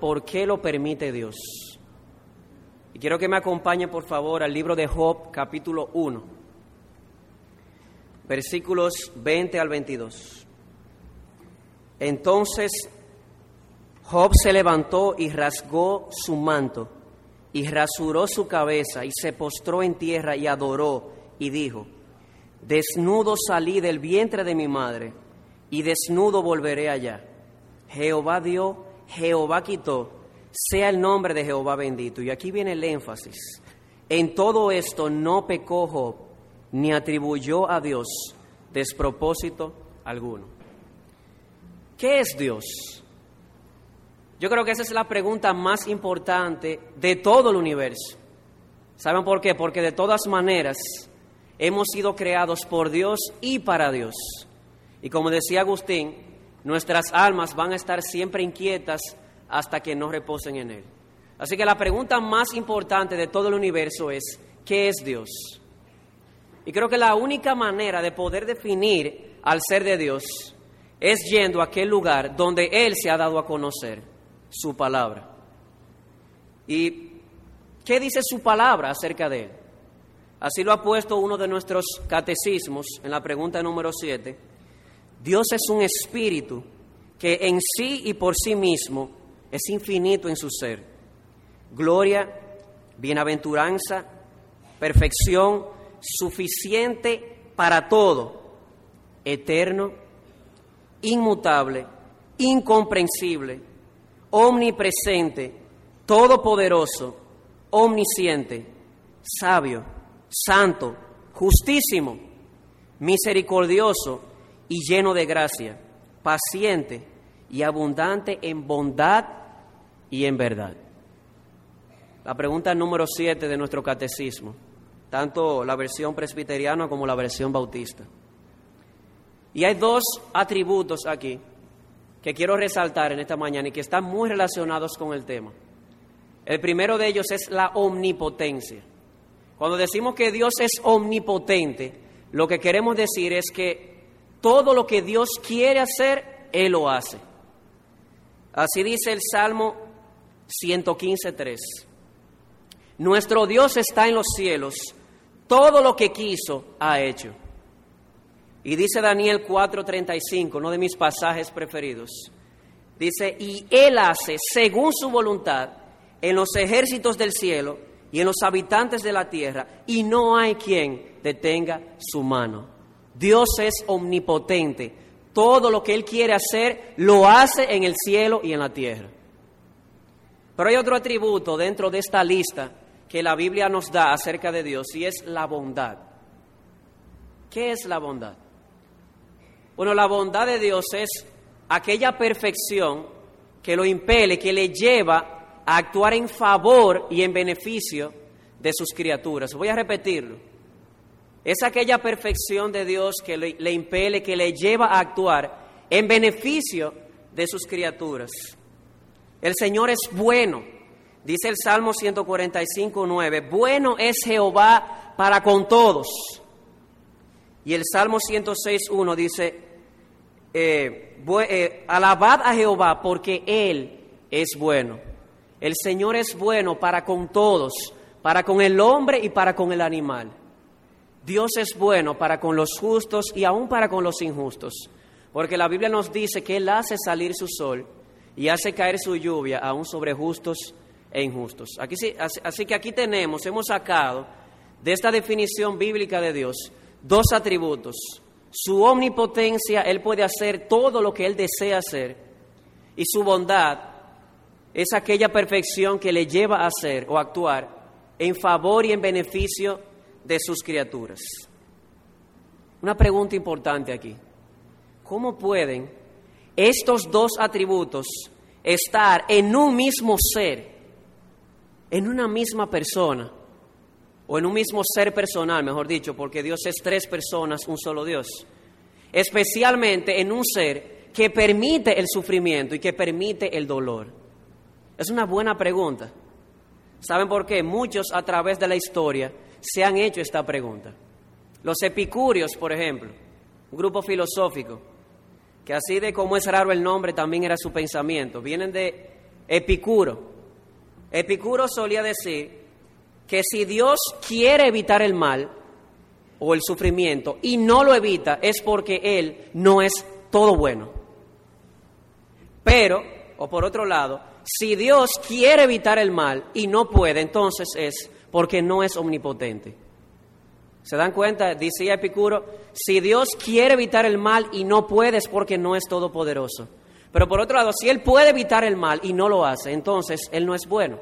¿por qué lo permite Dios? Y quiero que me acompañe, por favor, al libro de Job, capítulo 1, versículos 20 al 22. Entonces Job se levantó y rasgó su manto, y rasuró su cabeza, y se postró en tierra y adoró, y dijo, Desnudo salí del vientre de mi madre, y desnudo volveré allá. Jehová dio, Jehová quitó, sea el nombre de Jehová bendito. Y aquí viene el énfasis. En todo esto no pecó Job, ni atribuyó a Dios despropósito alguno. ¿Qué es Dios? Yo creo que esa es la pregunta más importante de todo el universo. ¿Saben por qué? Porque de todas maneras hemos sido creados por Dios y para Dios. Y como decía Agustín, nuestras almas van a estar siempre inquietas hasta que no reposen en Él. Así que la pregunta más importante de todo el universo es, ¿qué es Dios? Y creo que la única manera de poder definir al ser de Dios es yendo a aquel lugar donde Él se ha dado a conocer, su palabra. ¿Y qué dice su palabra acerca de Él? Así lo ha puesto uno de nuestros catecismos en la pregunta número 7. Dios es un espíritu que en sí y por sí mismo es infinito en su ser. Gloria, bienaventuranza, perfección, suficiente para todo, eterno, inmutable, incomprensible, omnipresente, todopoderoso, omnisciente, sabio, santo, justísimo, misericordioso y lleno de gracia, paciente y abundante en bondad y en verdad. La pregunta número siete de nuestro catecismo, tanto la versión presbiteriana como la versión bautista. Y hay dos atributos aquí que quiero resaltar en esta mañana y que están muy relacionados con el tema. El primero de ellos es la omnipotencia. Cuando decimos que Dios es omnipotente, lo que queremos decir es que todo lo que Dios quiere hacer, Él lo hace. Así dice el Salmo 115.3. Nuestro Dios está en los cielos, todo lo que quiso ha hecho. Y dice Daniel 4:35, uno de mis pasajes preferidos. Dice, y Él hace según su voluntad en los ejércitos del cielo y en los habitantes de la tierra, y no hay quien detenga su mano. Dios es omnipotente. Todo lo que Él quiere hacer, lo hace en el cielo y en la tierra. Pero hay otro atributo dentro de esta lista que la Biblia nos da acerca de Dios y es la bondad. ¿Qué es la bondad? Bueno, la bondad de Dios es aquella perfección que lo impele, que le lleva a actuar en favor y en beneficio de sus criaturas. Voy a repetirlo. Es aquella perfección de Dios que le, impele, que le lleva a actuar en beneficio de sus criaturas. El Señor es bueno. Dice el Salmo 145, 9, bueno es Jehová para con todos. Y el Salmo 106, 1 dice, eh, eh, alabad a Jehová porque Él es bueno. El Señor es bueno para con todos, para con el hombre y para con el animal. Dios es bueno para con los justos y aún para con los injustos, porque la Biblia nos dice que Él hace salir su sol y hace caer su lluvia aún sobre justos e injustos. Aquí, así que aquí tenemos, hemos sacado de esta definición bíblica de Dios dos atributos su omnipotencia, Él puede hacer todo lo que Él desea hacer. Y su bondad es aquella perfección que le lleva a hacer o actuar en favor y en beneficio de sus criaturas. Una pregunta importante aquí. ¿Cómo pueden estos dos atributos estar en un mismo ser, en una misma persona? o en un mismo ser personal, mejor dicho, porque Dios es tres personas, un solo Dios. Especialmente en un ser que permite el sufrimiento y que permite el dolor. Es una buena pregunta. ¿Saben por qué? Muchos a través de la historia se han hecho esta pregunta. Los epicúreos, por ejemplo, un grupo filosófico, que así de como es raro el nombre, también era su pensamiento. Vienen de Epicuro. Epicuro solía decir que si Dios quiere evitar el mal o el sufrimiento y no lo evita, es porque Él no es todo bueno. Pero, o por otro lado, si Dios quiere evitar el mal y no puede, entonces es porque no es omnipotente. ¿Se dan cuenta? Decía Epicuro, si Dios quiere evitar el mal y no puede es porque no es todopoderoso. Pero por otro lado, si Él puede evitar el mal y no lo hace, entonces Él no es bueno.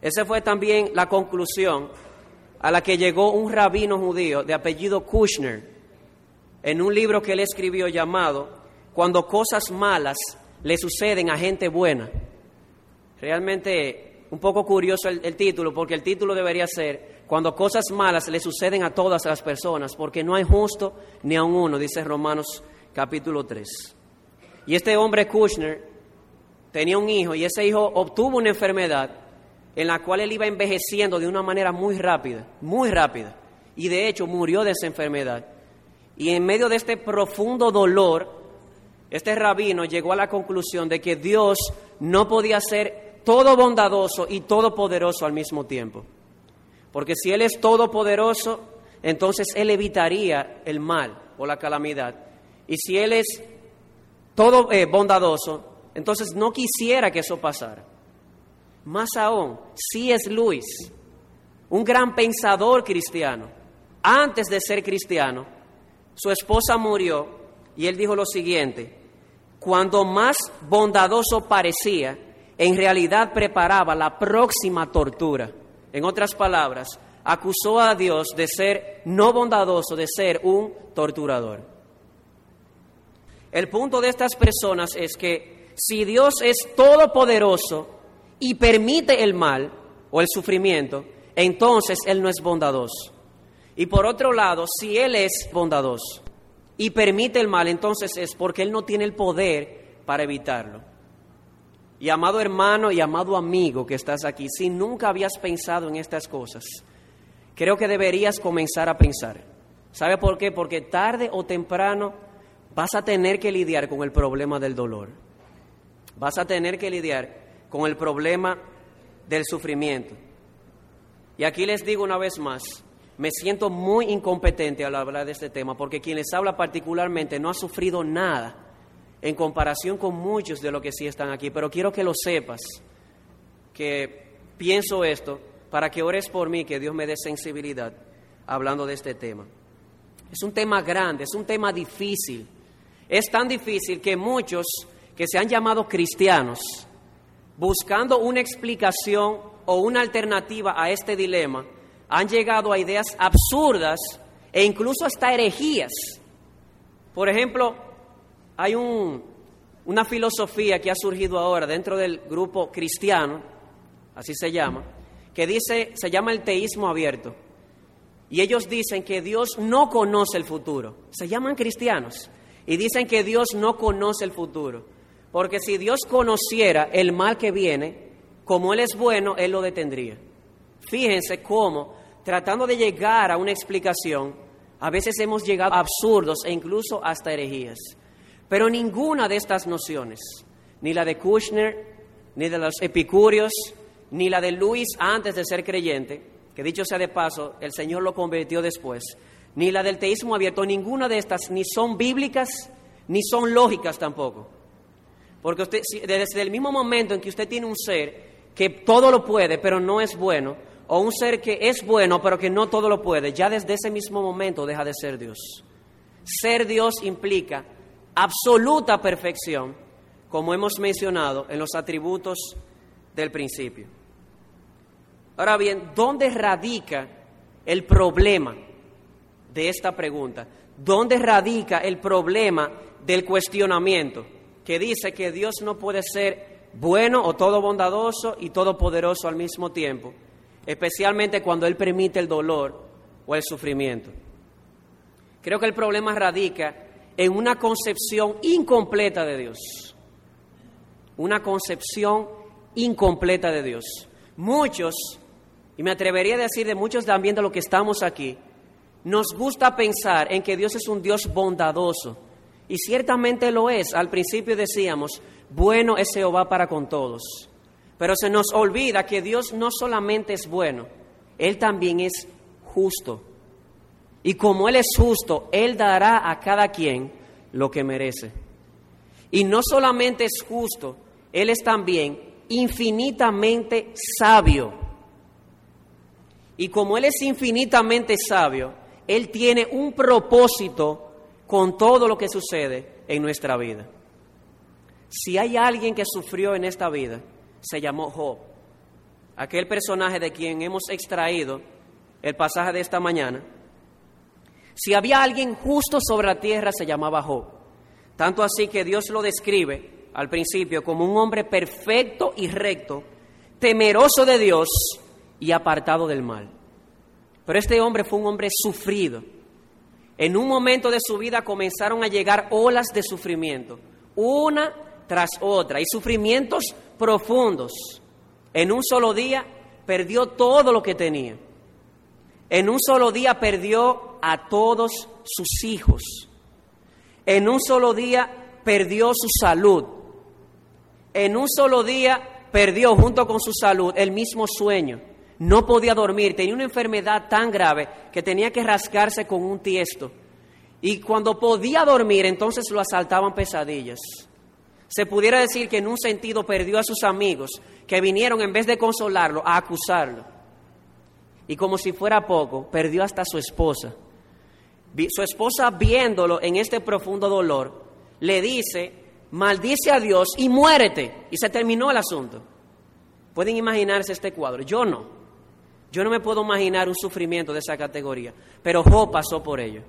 Esa fue también la conclusión a la que llegó un rabino judío de apellido Kushner en un libro que él escribió llamado Cuando cosas malas le suceden a gente buena. Realmente un poco curioso el, título, porque el título debería ser Cuando cosas malas le suceden a todas las personas, porque no hay justo ni a un uno, dice Romanos capítulo 3. Y este hombre Kushner tenía un hijo y ese hijo obtuvo una enfermedad en la cual él iba envejeciendo de una manera muy rápida, muy rápida. Y de hecho murió de esa enfermedad. Y en medio de este profundo dolor, este rabino llegó a la conclusión de que Dios no podía ser todo bondadoso y todopoderoso al mismo tiempo. Porque si Él es todopoderoso, entonces Él evitaría el mal o la calamidad. Y si Él es todo eh, bondadoso, entonces no quisiera que eso pasara. Más aún, si es Luis, un gran pensador cristiano, antes de ser cristiano, su esposa murió y él dijo lo siguiente, cuando más bondadoso parecía, en realidad preparaba la próxima tortura. En otras palabras, acusó a Dios de ser no bondadoso, de ser un torturador. El punto de estas personas es que si Dios es todopoderoso, y permite el mal o el sufrimiento, entonces Él no es bondadoso. Y por otro lado, si Él es bondadoso y permite el mal, entonces es porque Él no tiene el poder para evitarlo. Y amado hermano y amado amigo que estás aquí, si nunca habías pensado en estas cosas, creo que deberías comenzar a pensar. ¿Sabe por qué? Porque tarde o temprano vas a tener que lidiar con el problema del dolor. Vas a tener que lidiar con el problema del sufrimiento. Y aquí les digo una vez más, me siento muy incompetente al hablar de este tema, porque quien les habla particularmente no ha sufrido nada en comparación con muchos de los que sí están aquí, pero quiero que lo sepas, que pienso esto para que ores por mí, que Dios me dé sensibilidad hablando de este tema. Es un tema grande, es un tema difícil. Es tan difícil que muchos que se han llamado cristianos, buscando una explicación o una alternativa a este dilema, han llegado a ideas absurdas e incluso hasta herejías. Por ejemplo, hay una filosofía que ha surgido ahora dentro del grupo cristiano, así se llama, que dice, se llama el teísmo abierto. Y ellos dicen que Dios no conoce el futuro. Se llaman cristianos. Y dicen que Dios no conoce el futuro. Porque si Dios conociera el mal que viene, como Él es bueno, Él lo detendría. Fíjense cómo, tratando de llegar a una explicación, a veces hemos llegado a absurdos e incluso hasta herejías. Pero ninguna de estas nociones, ni la de Kushner, ni de los epicúreos, ni la de Luis antes de ser creyente, que dicho sea de paso, el Señor lo convirtió después, ni la del teísmo abierto, ninguna de estas ni son bíblicas, ni son lógicas tampoco. Porque usted, desde el mismo momento en que usted tiene un ser que todo lo puede, pero no es bueno, o un ser que es bueno, pero que no todo lo puede, ya desde ese mismo momento deja de ser Dios. Ser Dios implica absoluta perfección, como hemos mencionado en los atributos del principio. Ahora bien, ¿dónde radica el problema de esta pregunta? ¿Dónde radica el problema del cuestionamiento? que dice que Dios no puede ser bueno o todo bondadoso y todopoderoso al mismo tiempo, especialmente cuando Él permite el dolor o el sufrimiento. Creo que el problema radica en una concepción incompleta de Dios. Una concepción incompleta de Dios. Muchos, y me atrevería a decir de muchos también de los que estamos aquí, nos gusta pensar en que Dios es un Dios bondadoso, y ciertamente lo es. Al principio decíamos, bueno es Jehová para con todos. Pero se nos olvida que Dios no solamente es bueno, Él también es justo. Y como Él es justo, Él dará a cada quien lo que merece. Y no solamente es justo, Él es también infinitamente sabio. Y como Él es infinitamente sabio, Él tiene un propósito con todo lo que sucede en nuestra vida. Si hay alguien que sufrió en esta vida, se llamó Job. Aquel personaje de quien hemos extraído el pasaje de esta mañana. Si había alguien justo sobre la tierra, se llamaba Job. Tanto así que Dios lo describe al principio como un hombre perfecto y recto, temeroso de Dios y apartado del mal. Pero este hombre fue un hombre sufrido. En un momento de su vida comenzaron a llegar olas de sufrimiento, una tras otra, y sufrimientos profundos. En un solo día perdió todo lo que tenía. En un solo día perdió a todos sus hijos. En un solo día perdió su salud. En un solo día perdió junto con su salud el mismo sueño. No podía dormir, tenía una enfermedad tan grave que tenía que rascarse con un tiesto. Y cuando podía dormir, entonces lo asaltaban pesadillas. Se pudiera decir que en un sentido perdió a sus amigos, que vinieron en vez de consolarlo, a acusarlo. Y como si fuera poco, perdió hasta su esposa. Su esposa, viéndolo en este profundo dolor, le dice, maldice a Dios y muérete. Y se terminó el asunto. Pueden imaginarse este cuadro. Yo no. Yo no me puedo imaginar un sufrimiento de esa categoría. Pero Job pasó por ello.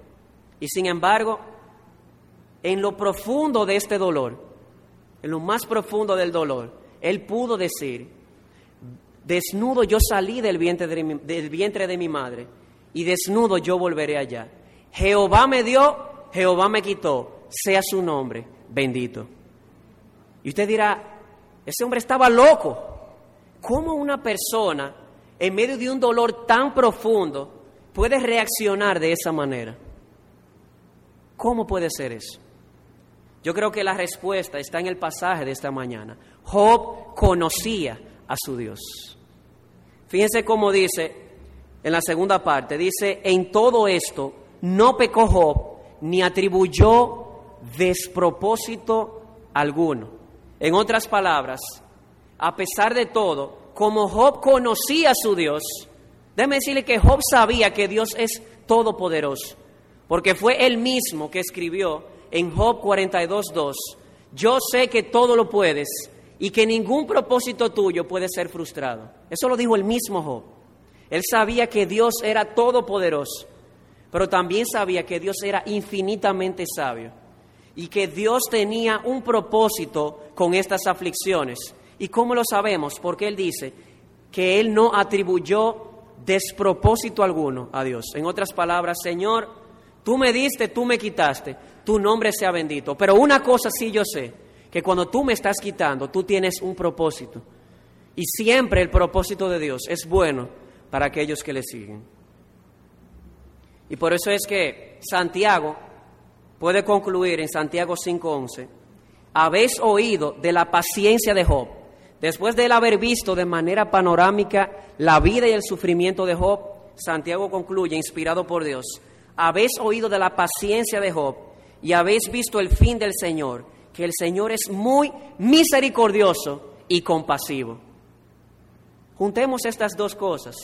Y sin embargo, en lo profundo de este dolor, en lo más profundo del dolor, él pudo decir, desnudo yo salí del vientre de mi, madre y desnudo yo volveré allá. Jehová me dio, Jehová me quitó, sea su nombre bendito. Y usted dirá, ese hombre estaba loco. ¿Cómo una persona en medio de un dolor tan profundo puede reaccionar de esa manera? ¿Cómo puede ser eso? Yo creo que la respuesta está en el pasaje de esta mañana. Job conocía a su Dios. Fíjense cómo dice en la segunda parte, dice, en todo esto no pecó Job ni atribuyó despropósito alguno. En otras palabras, a pesar de todo, como Job conocía a su Dios, déjeme decirle que Job sabía que Dios es todopoderoso, porque fue él mismo que escribió en Job 42.2, yo sé que todo lo puedes y que ningún propósito tuyo puede ser frustrado. Eso lo dijo el mismo Job. Él sabía que Dios era todopoderoso, pero también sabía que Dios era infinitamente sabio y que Dios tenía un propósito con estas aflicciones. ¿Y cómo lo sabemos? Porque Él dice que Él no atribuyó despropósito alguno a Dios. En otras palabras, Señor, tú me diste, tú me quitaste, tu nombre sea bendito. Pero una cosa sí yo sé, que cuando tú me estás quitando, tú tienes un propósito. Y siempre el propósito de Dios es bueno para aquellos que le siguen. Y por eso es que Santiago puede concluir en Santiago 5:11, habéis oído de la paciencia de Job. Después de él haber visto de manera panorámica la vida y el sufrimiento de Job, Santiago concluye, inspirado por Dios, habéis oído de la paciencia de Job y habéis visto el fin del Señor, que el Señor es muy misericordioso y compasivo. Juntemos estas dos cosas.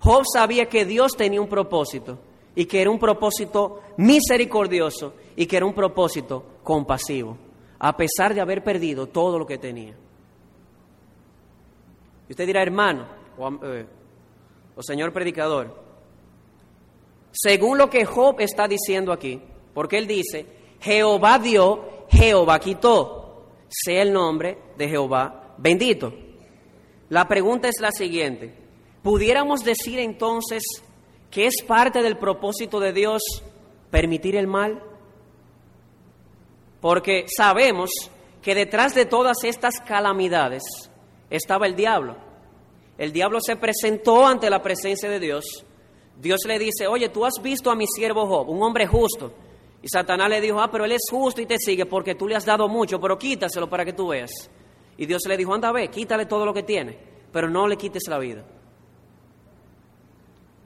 Job sabía que Dios tenía un propósito y que era un propósito misericordioso y que era un propósito compasivo, a pesar de haber perdido todo lo que tenía. Y usted dirá, hermano o, eh, señor predicador, según lo que Job está diciendo aquí, porque él dice, Jehová dio, Jehová quitó. Sea el nombre de Jehová bendito. La pregunta es la siguiente. ¿Pudiéramos decir entonces que es parte del propósito de Dios permitir el mal? Porque sabemos que detrás de todas estas calamidades estaba el diablo. El diablo se presentó ante la presencia de Dios. Dios le dice, oye, tú has visto a mi siervo Job, un hombre justo, y Satanás le dijo, ah, pero él es justo y te sigue porque tú le has dado mucho, pero quítaselo para que tú veas. Y Dios le dijo, anda, ve, quítale todo lo que tiene, pero no le quites la vida.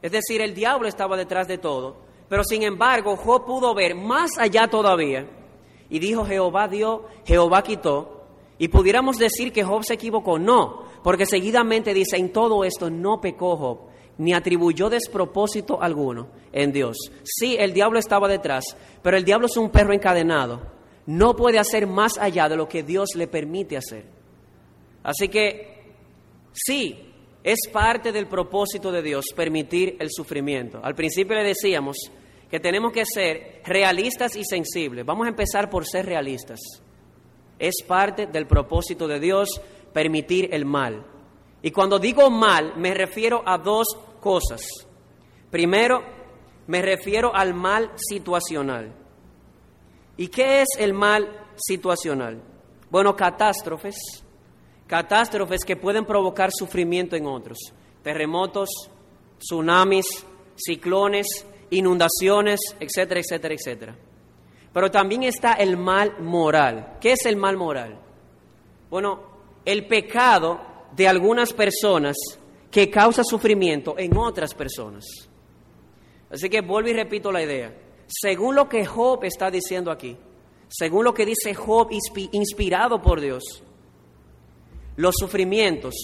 Es decir, el diablo estaba detrás de todo, pero sin embargo Job pudo ver más allá todavía y dijo, Jehová dio, Jehová quitó, y pudiéramos decir que Job se equivocó, no, porque seguidamente dice, en todo esto no pecó Job, ni atribuyó despropósito alguno en Dios. Sí, el diablo estaba detrás, pero el diablo es un perro encadenado. No puede hacer más allá de lo que Dios le permite hacer. Así que, sí, es parte del propósito de Dios permitir el sufrimiento. Al principio le decíamos que tenemos que ser realistas y sensibles. Vamos a empezar por ser realistas. Es parte del propósito de Dios permitir el mal. Y cuando digo mal, me refiero a dos cosas. Primero, me refiero al mal situacional. ¿Y qué es el mal situacional? Bueno, catástrofes, catástrofes que pueden provocar sufrimiento en otros, terremotos, tsunamis, ciclones, inundaciones, etcétera, etcétera, etcétera. Pero también está el mal moral. ¿Qué es el mal moral? Bueno, el pecado de algunas personas que causa sufrimiento en otras personas. Así que vuelvo y repito la idea. Según lo que Job está diciendo aquí, según lo que dice Job inspirado por Dios, los sufrimientos,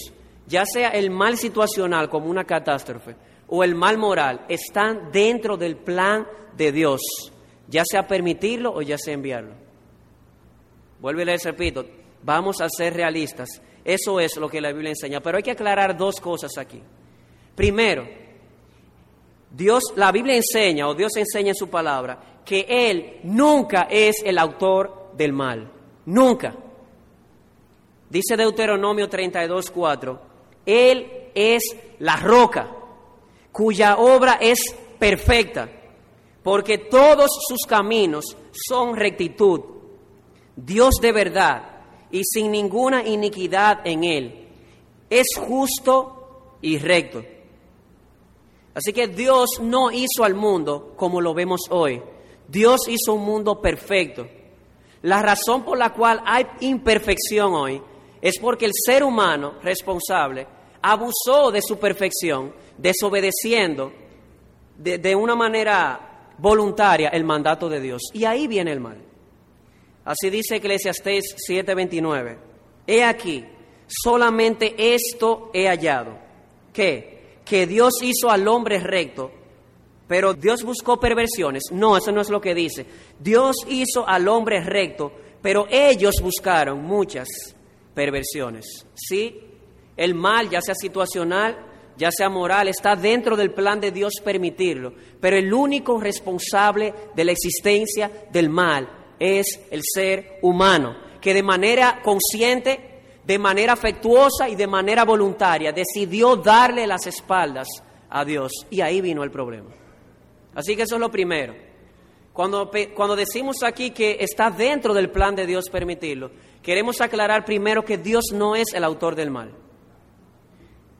ya sea el mal situacional como una catástrofe o el mal moral, están dentro del plan de Dios, ya sea permitirlo o ya sea enviarlo. Vuelvo y les repito, vamos a ser realistas. Eso es lo que la Biblia enseña. Pero hay que aclarar dos cosas aquí. Primero, Dios, la Biblia enseña, o Dios enseña en su palabra, que Él nunca es el autor del mal. Nunca. Dice Deuteronomio 32, 4, Él es la roca, cuya obra es perfecta, porque todos sus caminos son rectitud. Dios de verdad y sin ninguna iniquidad en él. Es justo y recto. Así que Dios no hizo al mundo como lo vemos hoy. Dios hizo un mundo perfecto. La razón por la cual hay imperfección hoy es porque el ser humano responsable abusó de su perfección, desobedeciendo de, de una manera voluntaria el mandato de Dios. Y ahí viene el mal. Así dice Eclesiastés 7:29. He aquí, solamente esto he hallado. ¿Qué? Que Dios hizo al hombre recto, pero Dios buscó perversiones. No, eso no es lo que dice. Dios hizo al hombre recto, pero ellos buscaron muchas perversiones. Sí, el mal, ya sea situacional, ya sea moral, está dentro del plan de Dios permitirlo, pero el único responsable de la existencia del mal es el ser humano, que de manera consciente, de manera afectuosa y de manera voluntaria decidió darle las espaldas a Dios. Y ahí vino el problema. Así que eso es lo primero. Cuando, cuando decimos aquí que está dentro del plan de Dios permitirlo, queremos aclarar primero que Dios no es el autor del mal.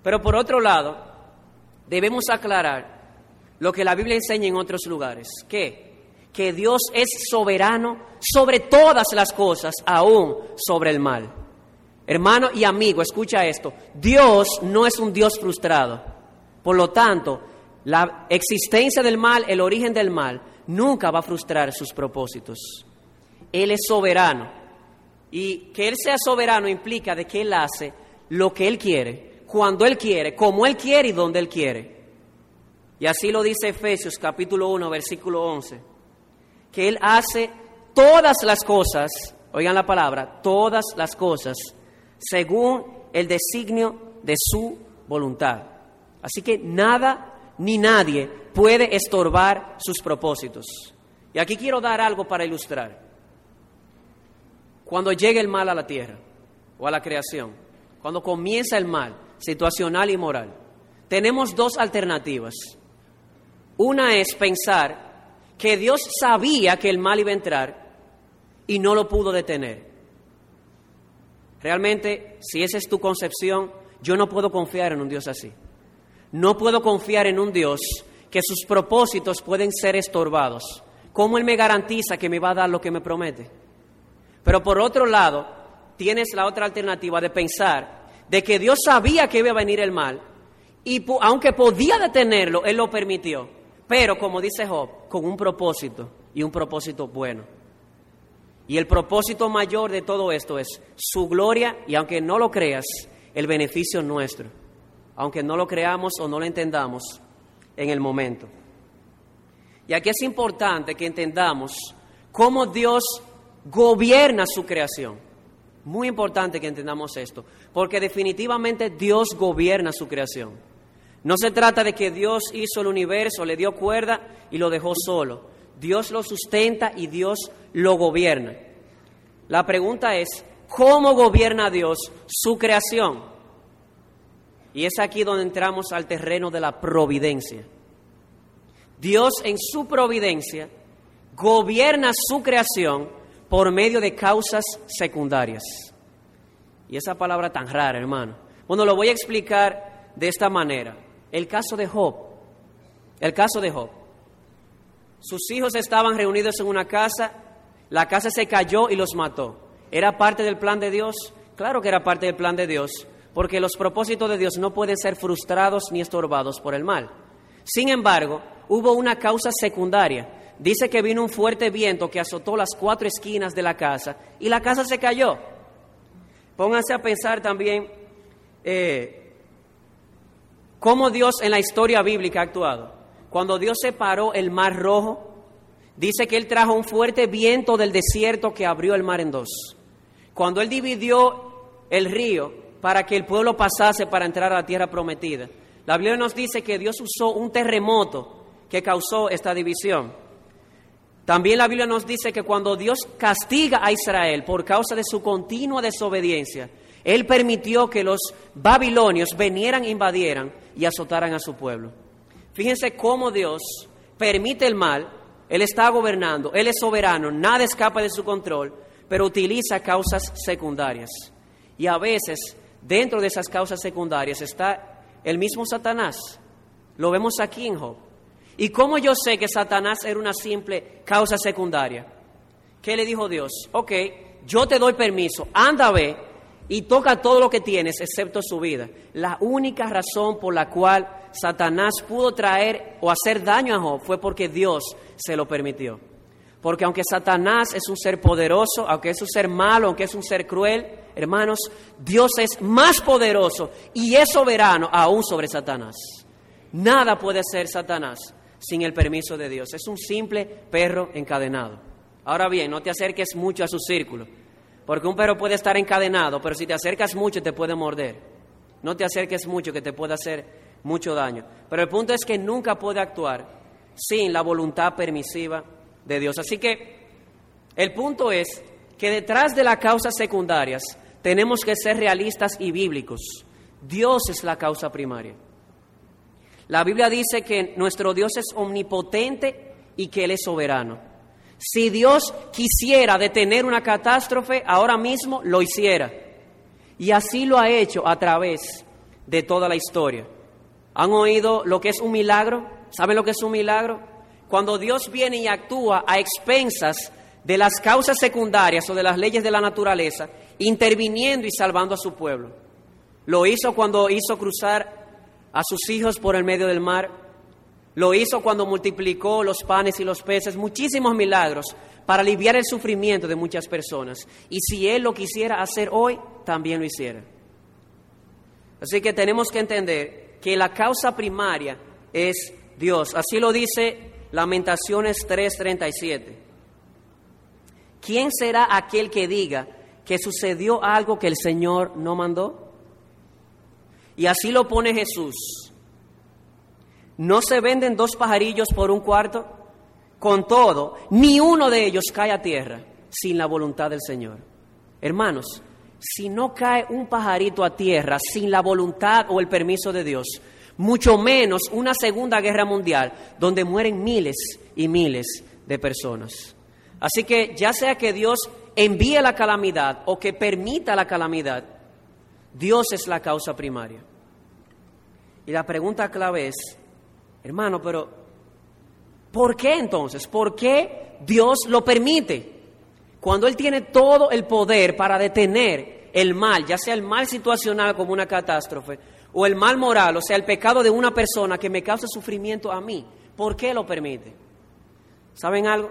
Pero por otro lado, debemos aclarar lo que la Biblia enseña en otros lugares, que que Dios es soberano sobre todas las cosas, aún sobre el mal. Hermano y amigo, escucha esto. Dios no es un Dios frustrado. Por lo tanto, la existencia del mal, el origen del mal, nunca va a frustrar sus propósitos. Él es soberano. Y que Él sea soberano implica de que Él hace lo que Él quiere, cuando Él quiere, como Él quiere y donde Él quiere. Y así lo dice Efesios capítulo 1, versículo 11 que Él hace todas las cosas, oigan la palabra, todas las cosas, según el designio de su voluntad. Así que nada ni nadie puede estorbar sus propósitos. Y aquí quiero dar algo para ilustrar. Cuando llegue el mal a la tierra o a la creación, cuando comienza el mal, situacional y moral, tenemos dos alternativas. Una es pensar que Dios sabía que el mal iba a entrar y no lo pudo detener. Realmente, si esa es tu concepción, yo no puedo confiar en un Dios así. No puedo confiar en un Dios que sus propósitos pueden ser estorbados. ¿Cómo Él me garantiza que me va a dar lo que me promete? Pero por otro lado, tienes la otra alternativa de pensar de que Dios sabía que iba a venir el mal y aunque podía detenerlo, Él lo permitió. Pero como dice Job, con un propósito y un propósito bueno. Y el propósito mayor de todo esto es su gloria y aunque no lo creas, el beneficio nuestro. Aunque no lo creamos o no lo entendamos en el momento. Y aquí es importante que entendamos cómo Dios gobierna su creación. Muy importante que entendamos esto, porque definitivamente Dios gobierna su creación. No se trata de que Dios hizo el universo, le dio cuerda y lo dejó solo. Dios lo sustenta y Dios lo gobierna. La pregunta es, ¿cómo gobierna Dios su creación? Y es aquí donde entramos al terreno de la providencia. Dios en su providencia gobierna su creación por medio de causas secundarias. Y esa palabra tan rara, hermano. Bueno, lo voy a explicar de esta manera. El caso de Job. El caso de Job. Sus hijos estaban reunidos en una casa, la casa se cayó y los mató. ¿Era parte del plan de Dios? Claro que era parte del plan de Dios, porque los propósitos de Dios no pueden ser frustrados ni estorbados por el mal. Sin embargo, hubo una causa secundaria. Dice que vino un fuerte viento que azotó las cuatro esquinas de la casa y la casa se cayó. Pónganse a pensar también eh, cómo Dios en la historia bíblica ha actuado. Cuando Dios separó el mar rojo, dice que Él trajo un fuerte viento del desierto que abrió el mar en dos. Cuando Él dividió el río para que el pueblo pasase para entrar a la tierra prometida, la Biblia nos dice que Dios usó un terremoto que causó esta división. También la Biblia nos dice que cuando Dios castiga a Israel por causa de su continua desobediencia, Él permitió que los babilonios vinieran, invadieran y azotaran a su pueblo. Fíjense cómo Dios permite el mal, Él está gobernando, Él es soberano, nada escapa de su control, pero utiliza causas secundarias. Y a veces, dentro de esas causas secundarias está el mismo Satanás. Lo vemos aquí en Job. ¿Y cómo yo sé que Satanás era una simple causa secundaria? ¿Qué le dijo Dios? Ok, yo te doy permiso, anda ve y toca todo lo que tienes excepto su vida. La única razón por la cual Satanás pudo traer o hacer daño a Job fue porque Dios se lo permitió. Porque aunque Satanás es un ser poderoso, aunque es un ser malo, aunque es un ser cruel, hermanos, Dios es más poderoso y es soberano aún sobre Satanás. Nada puede ser Satanás sin el permiso de Dios. Es un simple perro encadenado. Ahora bien, no te acerques mucho a su círculo, porque un perro puede estar encadenado, pero si te acercas mucho te puede morder. No te acerques mucho que te puede hacer mucho daño. Pero el punto es que nunca puede actuar sin la voluntad permisiva de Dios. Así que el punto es que detrás de las causas secundarias tenemos que ser realistas y bíblicos. Dios es la causa primaria. La Biblia dice que nuestro Dios es omnipotente y que Él es soberano. Si Dios quisiera detener una catástrofe, ahora mismo lo hiciera. Y así lo ha hecho a través de toda la historia. ¿Han oído lo que es un milagro? ¿Saben lo que es un milagro? Cuando Dios viene y actúa a expensas de las causas secundarias o de las leyes de la naturaleza, interviniendo y salvando a su pueblo. Lo hizo cuando hizo cruzar a sus hijos por el medio del mar. Lo hizo cuando multiplicó los panes y los peces, muchísimos milagros para aliviar el sufrimiento de muchas personas. Y si Él lo quisiera hacer hoy, también lo hiciera. Así que tenemos que entender que la causa primaria es Dios. Así lo dice Lamentaciones 3:37. ¿Quién será aquel que diga que sucedió algo que el Señor no mandó? Y así lo pone Jesús. ¿No se venden dos pajarillos por un cuarto? Con todo, ni uno de ellos cae a tierra sin la voluntad del Señor. Hermanos, si no cae un pajarito a tierra sin la voluntad o el permiso de Dios, mucho menos una segunda guerra mundial donde mueren miles y miles de personas. Así que ya sea que Dios envíe la calamidad o que permita la calamidad, Dios es la causa primaria. Y la pregunta clave es, hermano, pero ¿por qué entonces? ¿Por qué Dios lo permite? cuando Él tiene todo el poder para detener el mal, ya sea el mal situacional como una catástrofe, o el mal moral, o sea, el pecado de una persona que me causa sufrimiento a mí, ¿por qué lo permite? ¿Saben algo?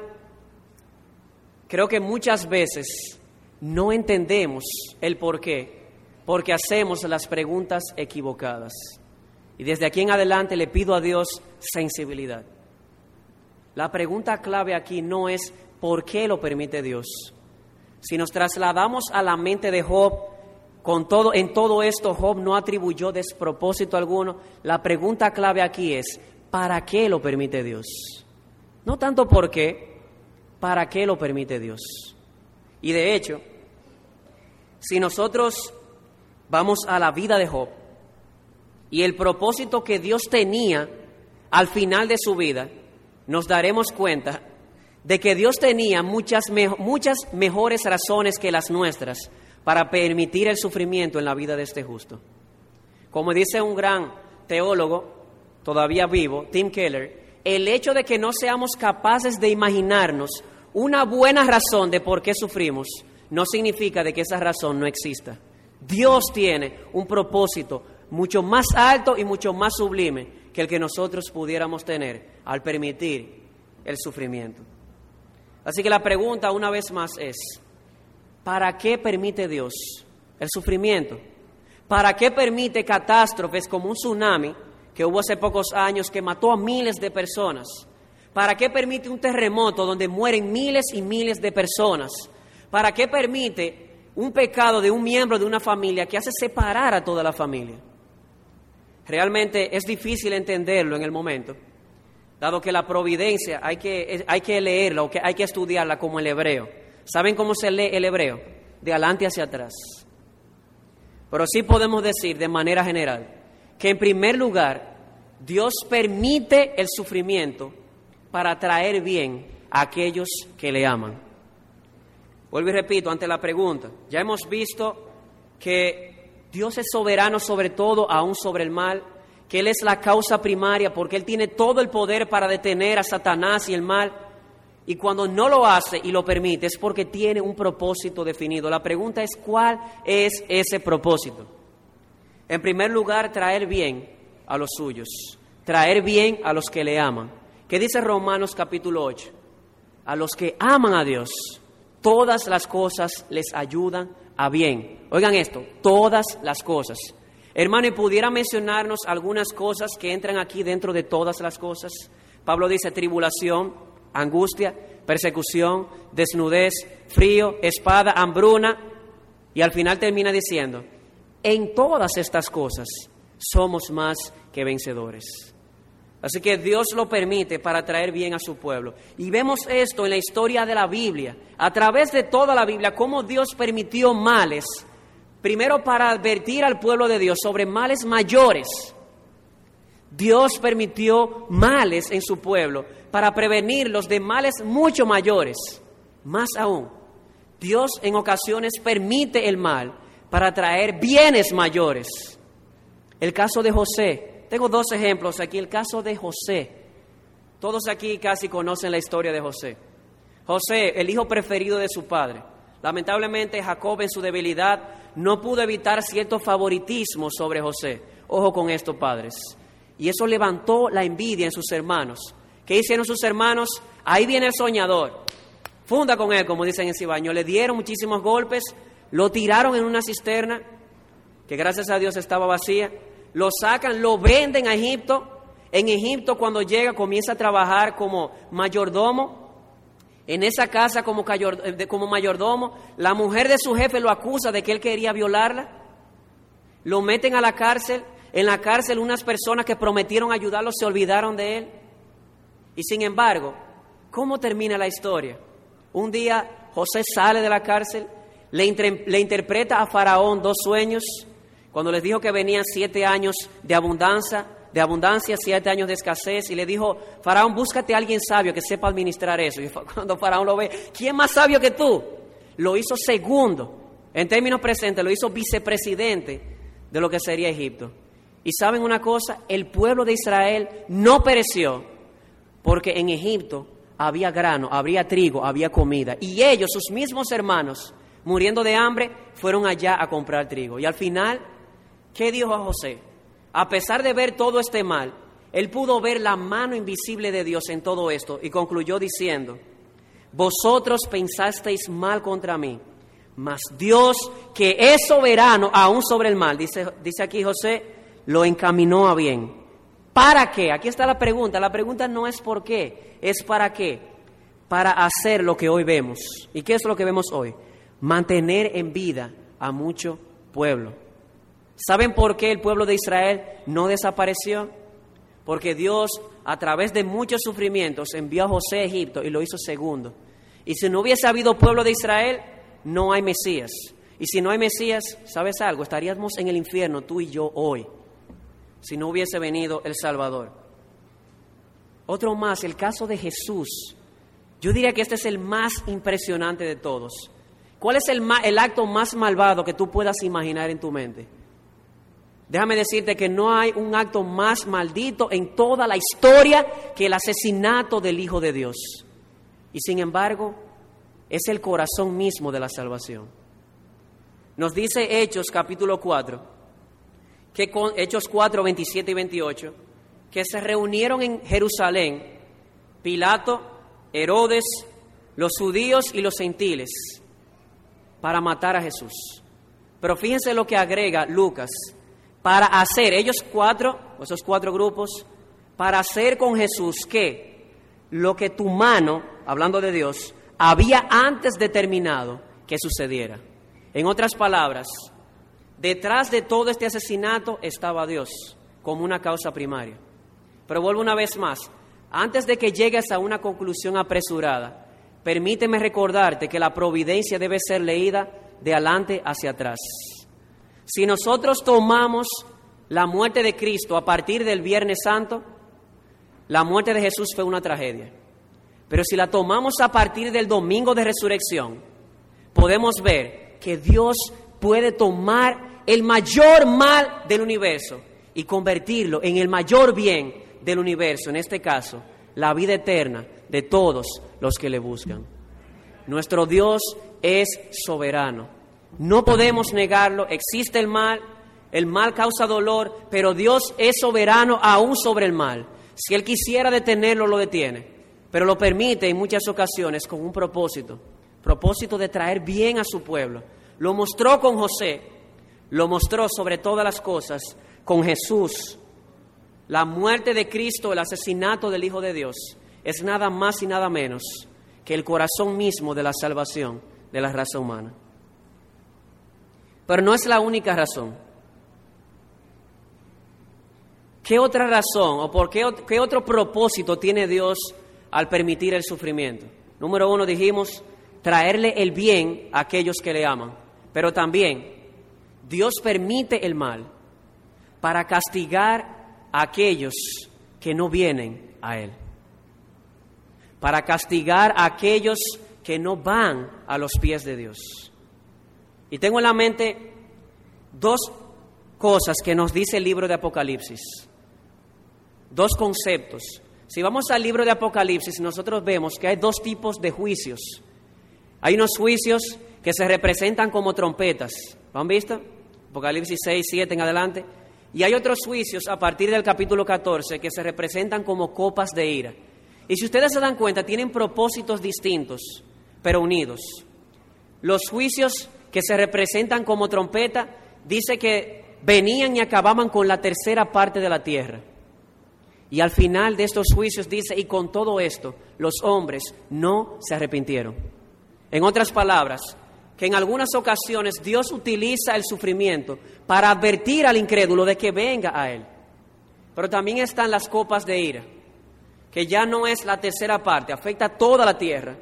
Creo que muchas veces no entendemos el por qué, porque hacemos las preguntas equivocadas. Y desde aquí en adelante le pido a Dios sensibilidad. La pregunta clave aquí no es por qué lo permite Dios. Si nos trasladamos a la mente de Job, con todo, en todo esto Job no atribuyó despropósito alguno. La pregunta clave aquí es, ¿para qué lo permite Dios? No tanto por qué, ¿para qué lo permite Dios? Y de hecho, si nosotros vamos a la vida de Job y el propósito que Dios tenía al final de su vida, nos daremos cuenta de que Dios tenía muchas, muchas mejores razones que las nuestras para permitir el sufrimiento en la vida de este justo. Como dice un gran teólogo, todavía vivo, Tim Keller, el hecho de que no seamos capaces de imaginarnos una buena razón de por qué sufrimos no significa de que esa razón no exista. Dios tiene un propósito mucho más alto y mucho más sublime que el que nosotros pudiéramos tener al permitir el sufrimiento. Así que la pregunta una vez más es, ¿para qué permite Dios el sufrimiento? ¿Para qué permite catástrofes como un tsunami que hubo hace pocos años que mató a miles de personas? ¿Para qué permite un terremoto donde mueren miles y miles de personas? ¿Para qué permite un pecado de un miembro de una familia que hace separar a toda la familia? Realmente es difícil entenderlo en el momento, dado que la providencia hay que, hay que leerla o que hay que estudiarla como el hebreo. ¿Saben cómo se lee el hebreo? De adelante hacia atrás. Pero sí podemos decir de manera general que en primer lugar Dios permite el sufrimiento para traer bien a aquellos que le aman. Vuelvo y repito, ante la pregunta, ya hemos visto que Dios es soberano sobre todo, aún sobre el mal, que Él es la causa primaria porque Él tiene todo el poder para detener a Satanás y el mal. Y cuando no lo hace y lo permite es porque tiene un propósito definido. La pregunta es cuál es ese propósito. En primer lugar, traer bien a los suyos, traer bien a los que le aman. ¿Qué dice Romanos capítulo 8? A los que aman a Dios, todas las cosas les ayudan a bien. Oigan esto, todas las cosas. Hermano, ¿y pudiera mencionarnos algunas cosas que entran aquí dentro de todas las cosas? Pablo dice tribulación, angustia, persecución, desnudez, frío, espada, hambruna, y al final termina diciendo, en todas estas cosas somos más que vencedores. Así que Dios lo permite para traer bien a su pueblo. Y vemos esto en la historia de la Biblia, a través de toda la Biblia, cómo Dios permitió males, primero para advertir al pueblo de Dios sobre males mayores. Dios permitió males en su pueblo para prevenirlos de males mucho mayores. Más aún, Dios en ocasiones permite el mal para traer bienes mayores. El caso de José, tengo dos ejemplos aquí. El caso de José. Todos aquí casi conocen la historia de José. José, el hijo preferido de su padre. Lamentablemente Jacob en su debilidad no pudo evitar cierto favoritismo sobre José. Ojo con esto, padres. Y eso levantó la envidia en sus hermanos. ¿Qué hicieron sus hermanos? Ahí viene el soñador. Funda con él, como dicen en Cibaño. Le dieron muchísimos golpes, lo tiraron en una cisterna, que gracias a Dios estaba vacía lo sacan, lo venden a Egipto. En Egipto cuando llega comienza a trabajar como mayordomo. En esa casa como, como mayordomo, la mujer de su jefe lo acusa de que él quería violarla. Lo meten a la cárcel. En la cárcel unas personas que prometieron ayudarlo se olvidaron de él. Y sin embargo, ¿cómo termina la historia? Un día José sale de la cárcel, le interpreta a Faraón dos sueños cuando les dijo que venían siete años de abundancia, de abundancia, siete años de escasez, y le dijo, Faraón, búscate a alguien sabio que sepa administrar eso. Y cuando Faraón lo ve, ¿quién más sabio que tú? Lo hizo segundo, en términos presentes, lo hizo vicepresidente de lo que sería Egipto. Y saben una cosa, el pueblo de Israel no pereció, porque en Egipto había grano, había trigo, había comida. Y ellos, sus mismos hermanos, muriendo de hambre, fueron allá a comprar trigo. Y al final, ¿qué dijo a José? A pesar de ver todo este mal, él pudo ver la mano invisible de Dios en todo esto y concluyó diciendo, vosotros pensasteis mal contra mí, mas Dios, que es soberano aún sobre el mal, dice, dice aquí José, lo encaminó a bien. ¿Para qué? Aquí está la pregunta. La pregunta no es por qué, es para qué. Para hacer lo que hoy vemos. ¿Y qué es lo que vemos hoy? Mantener en vida a mucho pueblo. ¿Saben por qué el pueblo de Israel no desapareció? Porque Dios, a través de muchos sufrimientos, envió a José a Egipto y lo hizo segundo. Y si no hubiese habido pueblo de Israel, no hay Mesías. Y si no hay Mesías, ¿sabes algo? Estaríamos en el infierno tú y yo hoy, si no hubiese venido el Salvador. Otro más, el caso de Jesús. Yo diría que este es el más impresionante de todos. ¿Cuál es el, el acto más malvado que tú puedas imaginar en tu mente? Déjame decirte que no hay un acto más maldito en toda la historia que el asesinato del Hijo de Dios. Y sin embargo, es el corazón mismo de la salvación. Nos dice Hechos capítulo 4, que con Hechos 4, 27 y 28, que se reunieron en Jerusalén Pilato, Herodes, los judíos y los gentiles para matar a Jesús. Pero fíjense lo que agrega Lucas para hacer, ellos cuatro, esos cuatro grupos, para hacer con Jesús que lo que tu mano, hablando de Dios, había antes determinado que sucediera. En otras palabras, detrás de todo este asesinato estaba Dios como una causa primaria. Pero vuelvo una vez más, antes de que llegues a una conclusión apresurada, permíteme recordarte que la providencia debe ser leída de adelante hacia atrás. Si nosotros tomamos la muerte de Cristo a partir del Viernes Santo, la muerte de Jesús fue una tragedia. Pero si la tomamos a partir del domingo de resurrección, podemos ver que Dios puede tomar el mayor mal del universo y convertirlo en el mayor bien del universo, en este caso, la vida eterna de todos los que le buscan. Nuestro Dios es soberano. No podemos negarlo, existe el mal, el mal causa dolor, pero Dios es soberano aún sobre el mal. Si Él quisiera detenerlo, lo detiene, pero lo permite en muchas ocasiones con un propósito, propósito de traer bien a su pueblo. Lo mostró con José, lo mostró sobre todas las cosas con Jesús. La muerte de Cristo, el asesinato del Hijo de Dios, es nada más y nada menos que el corazón mismo de la salvación de la raza humana. Pero no es la única razón. ¿Qué otra razón o por qué, qué otro propósito tiene Dios al permitir el sufrimiento? Número uno, dijimos, traerle el bien a aquellos que le aman. Pero también, Dios permite el mal para castigar a aquellos que no vienen a Él. Para castigar a aquellos que no van a los pies de Dios. Y tengo en la mente dos cosas que nos dice el libro de Apocalipsis, dos conceptos. Si vamos al libro de Apocalipsis, nosotros vemos que hay dos tipos de juicios. Hay unos juicios que se representan como trompetas. ¿Lo visto? Apocalipsis 6, 7 en adelante. Y hay otros juicios a partir del capítulo 14 que se representan como copas de ira. Y si ustedes se dan cuenta, tienen propósitos distintos, pero unidos. Los juicios que se representan como trompeta, dice que venían y acababan con la tercera parte de la tierra. Y al final de estos juicios dice, y con todo esto, los hombres no se arrepintieron. En otras palabras, que en algunas ocasiones Dios utiliza el sufrimiento para advertir al incrédulo de que venga a Él. Pero también están las copas de ira, que ya no es la tercera parte, afecta a toda la tierra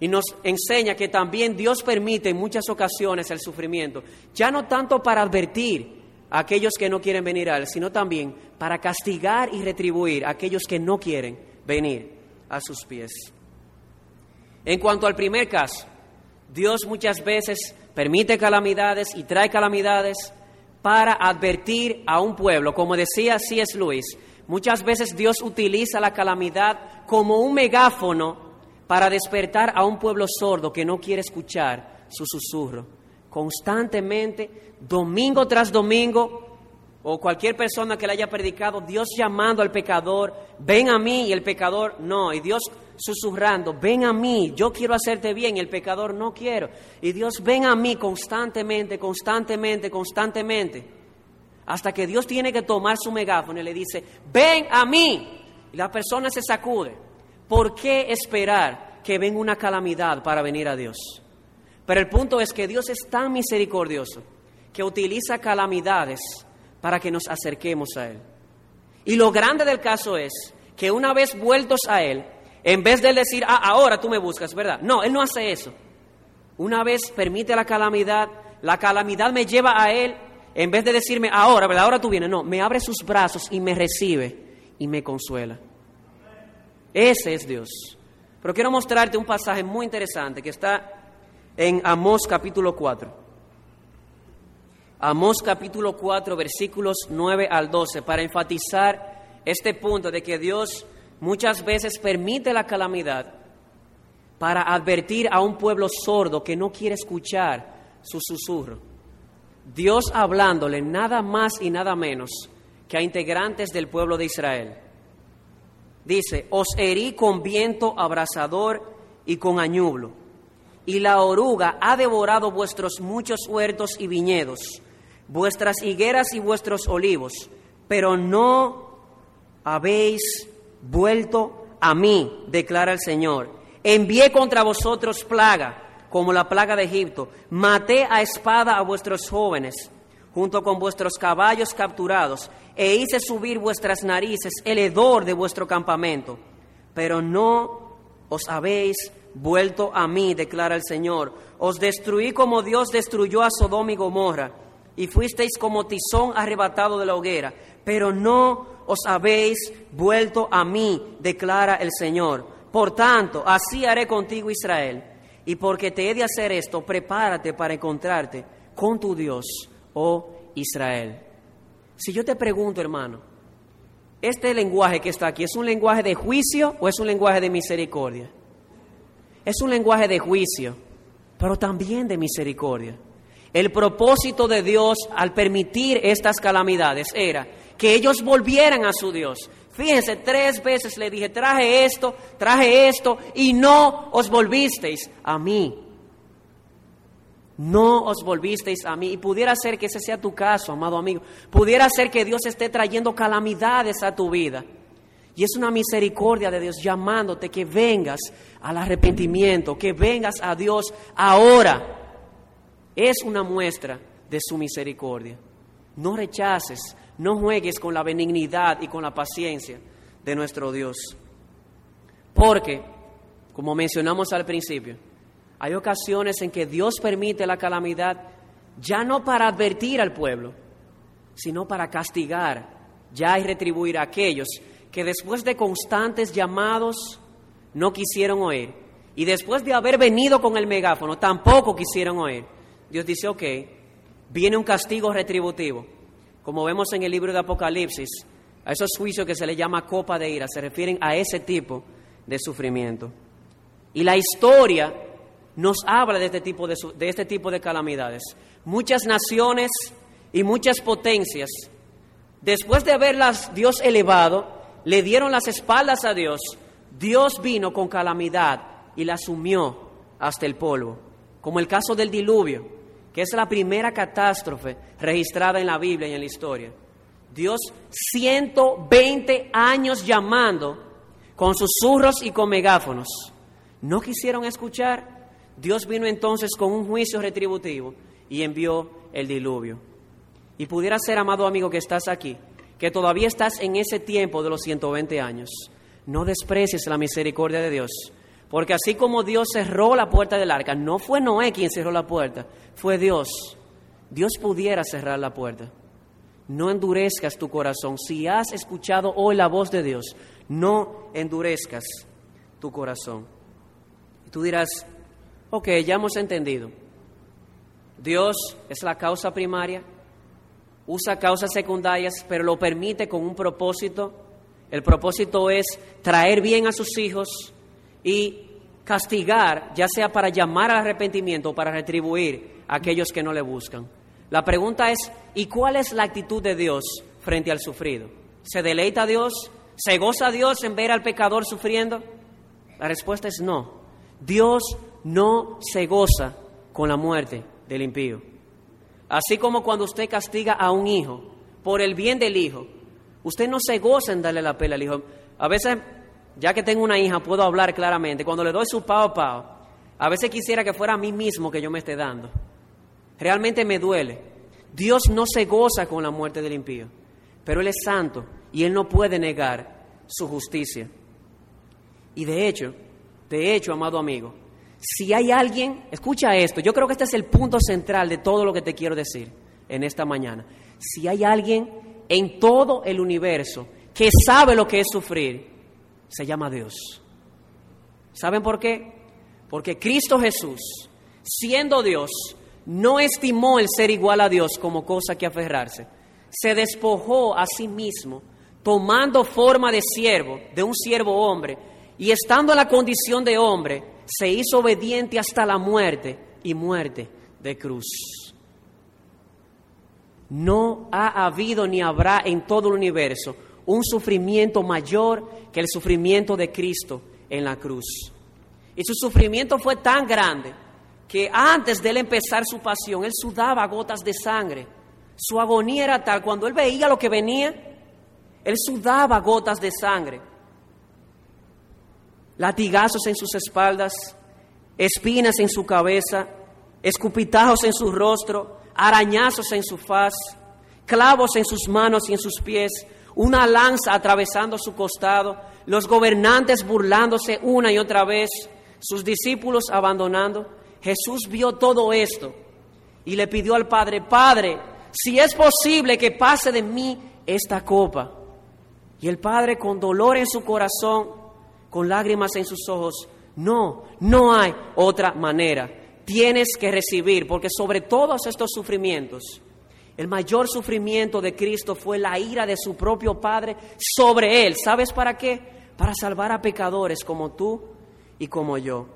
y nos enseña que también Dios permite en muchas ocasiones el sufrimiento, ya no tanto para advertir a aquellos que no quieren venir a Él, sino también para castigar y retribuir a aquellos que no quieren venir a sus pies. En cuanto al primer caso, Dios muchas veces permite calamidades y trae calamidades para advertir a un pueblo, como decía C.S. Lewis, Muchas veces Dios utiliza la calamidad como un megáfono para despertar a un pueblo sordo que no quiere escuchar su susurro. Constantemente, domingo tras domingo, o cualquier persona que le haya predicado, Dios llamando al pecador, ven a mí y el pecador no, y Dios susurrando, ven a mí, yo quiero hacerte bien y el pecador no quiero. Y Dios ven a mí constantemente, constantemente, constantemente, hasta que Dios tiene que tomar su megáfono y le dice, ven a mí. Y la persona se sacude. ¿Por qué esperar que venga una calamidad para venir a Dios? Pero el punto es que Dios es tan misericordioso que utiliza calamidades para que nos acerquemos a Él. Y lo grande del caso es que una vez vueltos a Él, en vez de decir, ah, ahora tú me buscas, ¿verdad? No, Él no hace eso. Una vez permite la calamidad, la calamidad me lleva a Él, en vez de decirme, ahora, ¿verdad? Ahora tú vienes. No, me abre sus brazos y me recibe y me consuela. Ese es Dios. Pero quiero mostrarte un pasaje muy interesante que está en Amós capítulo 4. Amós capítulo 4, versículos 9 al 12, para enfatizar este punto de que Dios muchas veces permite la calamidad para advertir a un pueblo sordo que no quiere escuchar su susurro. Dios hablándole nada más y nada menos que a integrantes del pueblo de Israel. Dice, os herí con viento abrasador y con añublo, y la oruga ha devorado vuestros muchos huertos y viñedos vuestras higueras y vuestros olivos, pero no habéis vuelto a mí, declara el Señor. Envié contra vosotros plaga, como la plaga de Egipto. Maté a espada a vuestros jóvenes, junto con vuestros caballos capturados, e hice subir vuestras narices el hedor de vuestro campamento. Pero no os habéis vuelto a mí, declara el Señor. Os destruí como Dios destruyó a Sodoma y Gomorra y fuisteis como tizón arrebatado de la hoguera, pero no os habéis vuelto a mí, declara el Señor. Por tanto, así haré contigo Israel, y porque te he de hacer esto, prepárate para encontrarte con tu Dios, oh Israel. Si yo te pregunto, hermano, ¿este lenguaje que está aquí es un lenguaje de juicio o es un lenguaje de misericordia? Es un lenguaje de juicio, pero también de misericordia. El propósito de Dios al permitir estas calamidades era que ellos volvieran a su Dios. Fíjense, tres veces le dije, traje esto, traje esto, y no os volvisteis a mí. No os volvisteis a mí. Y pudiera ser que ese sea tu caso, amado amigo. Pudiera ser que Dios esté trayendo calamidades a tu vida. Y es una misericordia de Dios llamándote que vengas al arrepentimiento, que vengas a Dios ahora es una muestra de su misericordia. No rechaces, no juegues con la benignidad y con la paciencia de nuestro Dios. Porque, como mencionamos al principio, hay ocasiones en que Dios permite la calamidad ya no para advertir al pueblo, sino para castigar ya y retribuir a aquellos que después de constantes llamados no quisieron oír. Y después de haber venido con el megáfono, tampoco quisieron oír. Dios dice, ok, viene un castigo retributivo. Como vemos en el libro de Apocalipsis, a esos juicios que se le llama copa de ira, se refieren a ese tipo de sufrimiento. Y la historia nos habla de este tipo de, de, este tipo de calamidades. Muchas naciones y muchas potencias, después de haberlas Dios elevado, le dieron las espaldas a Dios. Dios vino con calamidad y la sumió hasta el polvo, como el caso del diluvio que es la primera catástrofe registrada en la Biblia y en la historia. Dios 120 años llamando con susurros y con megáfonos. No quisieron escuchar. Dios vino entonces con un juicio retributivo y envió el diluvio. Y pudiera ser, amado amigo que estás aquí, que todavía estás en ese tiempo de los 120 años. No desprecies la misericordia de Dios porque así como Dios cerró la puerta del arca, no fue Noé quien cerró la puerta, fue Dios. Dios pudiera cerrar la puerta. No endurezcas tu corazón. Si has escuchado hoy la voz de Dios, no endurezcas tu corazón. Tú dirás, ok, ya hemos entendido. Dios es la causa primaria, usa causas secundarias, pero lo permite con un propósito. El propósito es traer bien a sus hijos y castigar, ya sea para llamar al arrepentimiento o para retribuir a aquellos que no le buscan. La pregunta es, ¿y cuál es la actitud de Dios frente al sufrido? ¿Se deleita Dios? ¿Se goza Dios en ver al pecador sufriendo? La respuesta es no. Dios no se goza con la muerte del impío. Así como cuando usted castiga a un hijo por el bien del hijo, usted no se goza en darle la pela al hijo. A veces, ya que tengo una hija, puedo hablar claramente. Cuando le doy su pao pao, a veces quisiera que fuera a mí mismo que yo me esté dando. Realmente me duele. Dios no se goza con la muerte del impío, pero Él es santo y Él no puede negar su justicia. Y de hecho, de hecho, amado amigo, si hay alguien, escucha esto, yo creo que este es el punto central de todo lo que te quiero decir en esta mañana. Si hay alguien en todo el universo que sabe lo que es sufrir, se llama Dios. ¿Saben por qué? Porque Cristo Jesús, siendo Dios, no estimó el ser igual a Dios como cosa que aferrarse. Se despojó a sí mismo, tomando forma de siervo, de un siervo hombre, y estando en la condición de hombre, se hizo obediente hasta la muerte y muerte de cruz. No ha habido ni habrá en todo el universo un sufrimiento mayor que el sufrimiento de Cristo en la cruz. Y su sufrimiento fue tan grande que antes de él empezar su pasión, él sudaba gotas de sangre. Su agonía era tal, cuando él veía lo que venía, él sudaba gotas de sangre latigazos en sus espaldas, espinas en su cabeza, escupitajos en su rostro, arañazos en su faz, clavos en sus manos y en sus pies, una lanza atravesando su costado, los gobernantes burlándose una y otra vez, sus discípulos abandonando. Jesús vio todo esto y le pidió al Padre, Padre, si es posible que pase de mí esta copa. Y el Padre con dolor en su corazón con lágrimas en sus ojos. No, no hay otra manera. Tienes que recibir, porque sobre todos estos sufrimientos, el mayor sufrimiento de Cristo fue la ira de su propio Padre sobre él. ¿Sabes para qué? Para salvar a pecadores como tú y como yo.